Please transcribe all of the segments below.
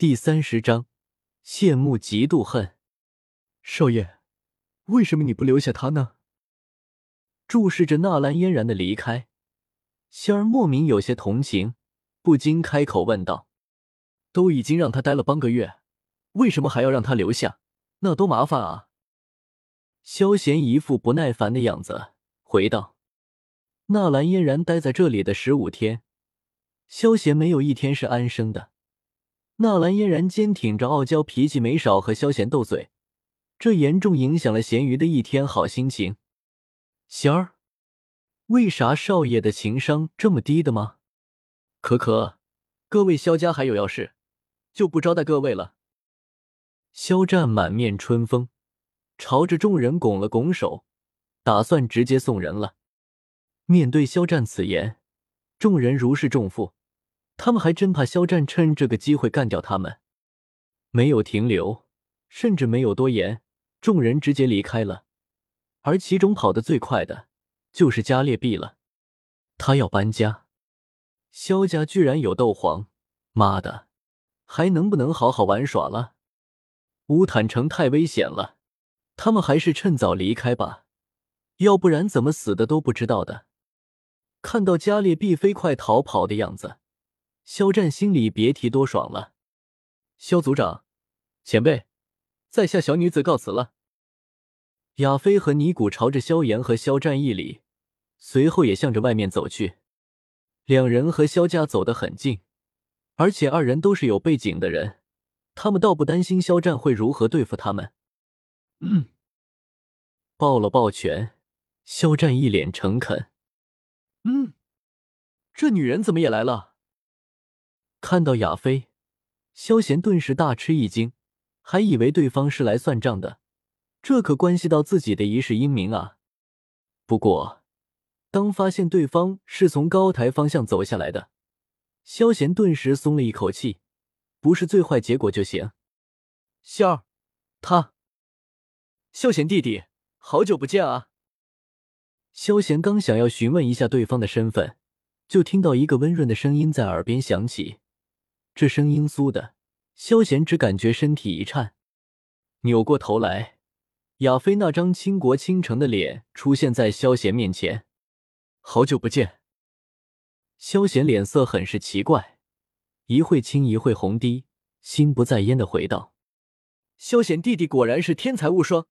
第三十章，羡慕嫉妒恨。少爷，为什么你不留下他呢？注视着纳兰嫣然的离开，仙儿莫名有些同情，不禁开口问道：“都已经让他待了半个月，为什么还要让他留下？那多麻烦啊！”萧贤一副不耐烦的样子，回道：“纳兰嫣然待在这里的十五天，萧贤没有一天是安生的。”纳兰嫣然坚挺着傲娇脾气，没少和萧贤斗嘴，这严重影响了咸鱼的一天好心情。贤儿，为啥少爷的情商这么低的吗？可可，各位萧家还有要事，就不招待各位了。肖战满面春风，朝着众人拱了拱手，打算直接送人了。面对肖战此言，众人如释重负。他们还真怕肖战趁这个机会干掉他们，没有停留，甚至没有多言，众人直接离开了。而其中跑得最快的就是加列毕了，他要搬家。肖家居然有斗皇，妈的，还能不能好好玩耍了？乌坦城太危险了，他们还是趁早离开吧，要不然怎么死的都不知道的。看到加列毕飞快逃跑的样子。肖战心里别提多爽了。肖组长，前辈，在下小女子告辞了。亚飞和尼古朝着萧炎和肖战一礼，随后也向着外面走去。两人和萧家走得很近，而且二人都是有背景的人，他们倒不担心肖战会如何对付他们。嗯，抱了抱拳，肖战一脸诚恳。嗯，这女人怎么也来了？看到亚飞，萧贤顿时大吃一惊，还以为对方是来算账的，这可关系到自己的一世英名啊！不过，当发现对方是从高台方向走下来的，萧贤顿时松了一口气，不是最坏结果就行。仙儿，他，萧贤弟弟，好久不见啊！萧贤刚想要询问一下对方的身份，就听到一个温润的声音在耳边响起。这声音酥的，萧贤只感觉身体一颤，扭过头来，亚飞那张倾国倾城的脸出现在萧贤面前。好久不见。萧贤脸色很是奇怪，一会青一会红的，心不在焉的回道：“萧贤弟弟果然是天才无双，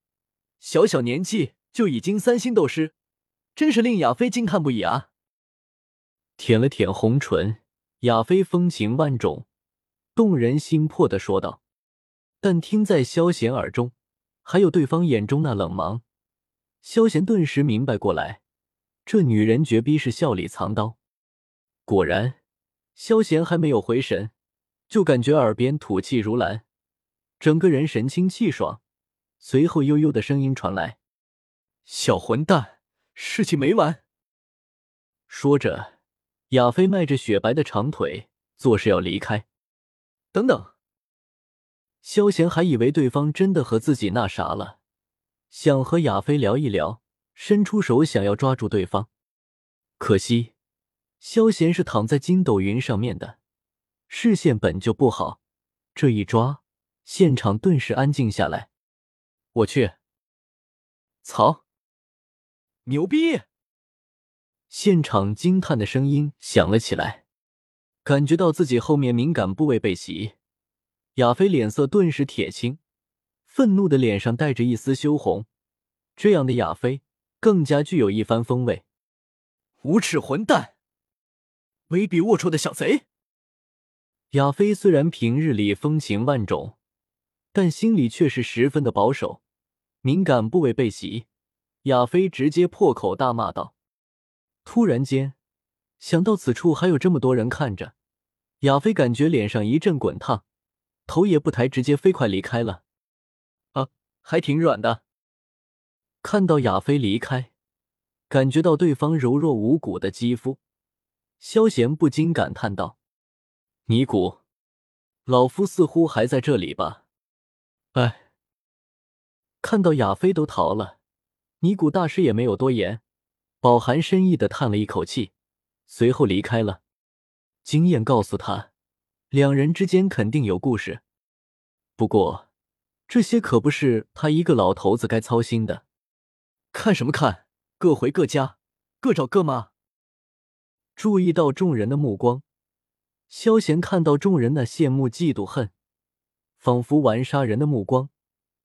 小小年纪就已经三星斗师，真是令亚飞惊叹不已啊！”舔了舔红唇，亚飞风情万种。动人心魄的说道，但听在萧贤耳中，还有对方眼中那冷芒，萧贤顿时明白过来，这女人绝逼是笑里藏刀。果然，萧贤还没有回神，就感觉耳边吐气如兰，整个人神清气爽。随后悠悠的声音传来：“小混蛋，事情没完。”说着，亚飞迈着雪白的长腿，作势要离开。等等，萧贤还以为对方真的和自己那啥了，想和亚飞聊一聊，伸出手想要抓住对方。可惜，萧贤是躺在筋斗云上面的，视线本就不好，这一抓，现场顿时安静下来。我去，操，牛逼！现场惊叹的声音响了起来。感觉到自己后面敏感部位被袭，亚飞脸色顿时铁青，愤怒的脸上带着一丝羞红。这样的亚飞更加具有一番风味。无耻混蛋，卑鄙龌龊的小贼！亚飞虽然平日里风情万种，但心里却是十分的保守。敏感部位被袭，亚飞直接破口大骂道。突然间。想到此处还有这么多人看着，亚飞感觉脸上一阵滚烫，头也不抬，直接飞快离开了。啊，还挺软的。看到亚飞离开，感觉到对方柔弱无骨的肌肤，萧贤不禁感叹道：“尼古，老夫似乎还在这里吧？”哎，看到亚飞都逃了，尼古大师也没有多言，饱含深意的叹了一口气。随后离开了。经验告诉他，两人之间肯定有故事。不过，这些可不是他一个老头子该操心的。看什么看？各回各家，各找各妈。注意到众人的目光，萧贤看到众人那羡慕、嫉妒、恨，仿佛玩杀人的目光，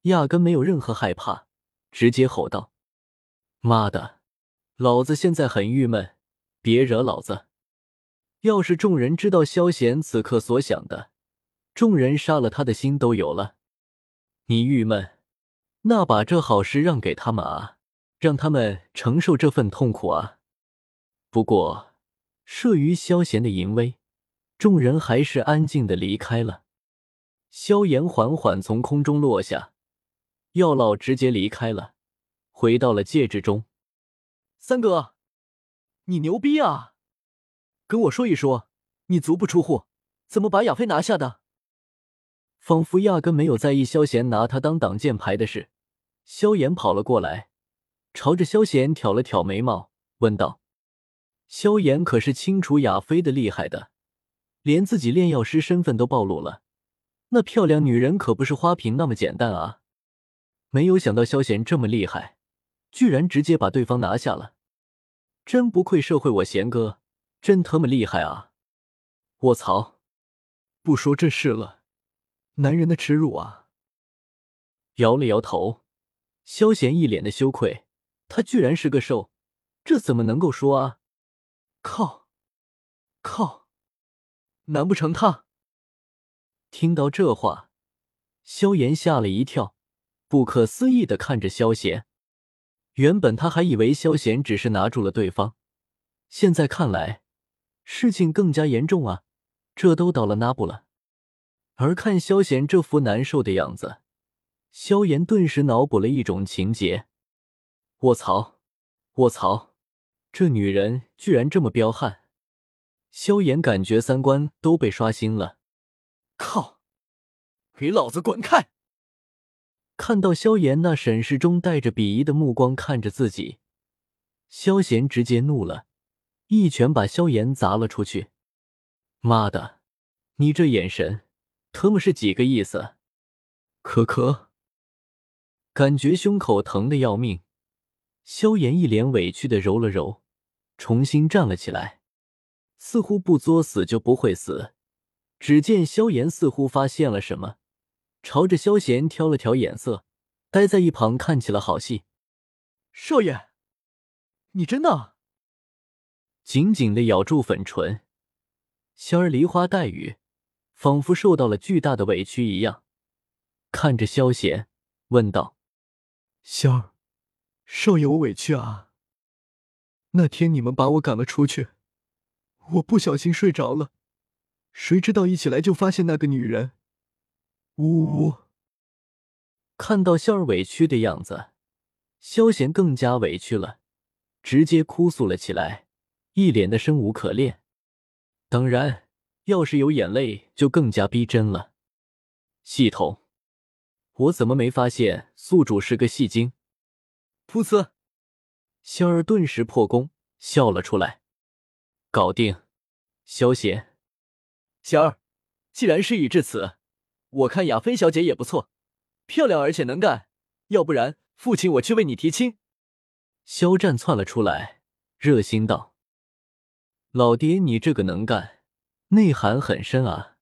压根没有任何害怕，直接吼道：“妈的，老子现在很郁闷，别惹老子！”要是众人知道萧贤此刻所想的，众人杀了他的心都有了。你郁闷，那把这好事让给他们啊，让他们承受这份痛苦啊。不过，慑于萧贤的淫威，众人还是安静的离开了。萧炎缓缓从空中落下，药老直接离开了，回到了戒指中。三哥，你牛逼啊！跟我说一说，你足不出户怎么把亚飞拿下的？仿佛压根没有在意萧贤拿他当挡箭牌的事。萧炎跑了过来，朝着萧贤挑了挑眉毛，问道：“萧炎可是清楚亚飞的厉害的，连自己炼药师身份都暴露了，那漂亮女人可不是花瓶那么简单啊！没有想到萧贤这么厉害，居然直接把对方拿下了，真不愧社会我贤哥。”真他妈厉害啊！卧槽！不说这事了，男人的耻辱啊！摇了摇头，萧贤一脸的羞愧，他居然是个兽，这怎么能够说啊？靠！靠！难不成他？听到这话，萧炎吓了一跳，不可思议的看着萧贤。原本他还以为萧贤只是拿住了对方，现在看来。事情更加严重啊！这都到了那步了。而看萧贤这副难受的样子，萧炎顿时脑补了一种情节：卧槽，卧槽，这女人居然这么彪悍！萧炎感觉三观都被刷新了。靠！给老子滚开！看到萧炎那审视中带着鄙夷的目光看着自己，萧贤直接怒了。一拳把萧炎砸了出去！妈的，你这眼神，他妈是几个意思？可可，感觉胸口疼的要命。萧炎一脸委屈的揉了揉，重新站了起来，似乎不作死就不会死。只见萧炎似乎发现了什么，朝着萧炎挑了挑眼色，待在一旁看起了好戏。少爷，你真的？紧紧的咬住粉唇，仙儿梨花带雨，仿佛受到了巨大的委屈一样，看着萧贤问道：“仙儿，少爷，我委屈啊。那天你们把我赶了出去，我不小心睡着了，谁知道一起来就发现那个女人。呜呜！”看到仙儿委屈的样子，萧贤更加委屈了，直接哭诉了起来。一脸的生无可恋，当然，要是有眼泪就更加逼真了。系统，我怎么没发现宿主是个戏精？噗呲，仙儿顿时破功，笑了出来。搞定，萧贤。仙儿，既然事已至此，我看雅菲小姐也不错，漂亮而且能干，要不然父亲我去为你提亲。肖战窜了出来，热心道。老爹，你这个能干，内涵很深啊。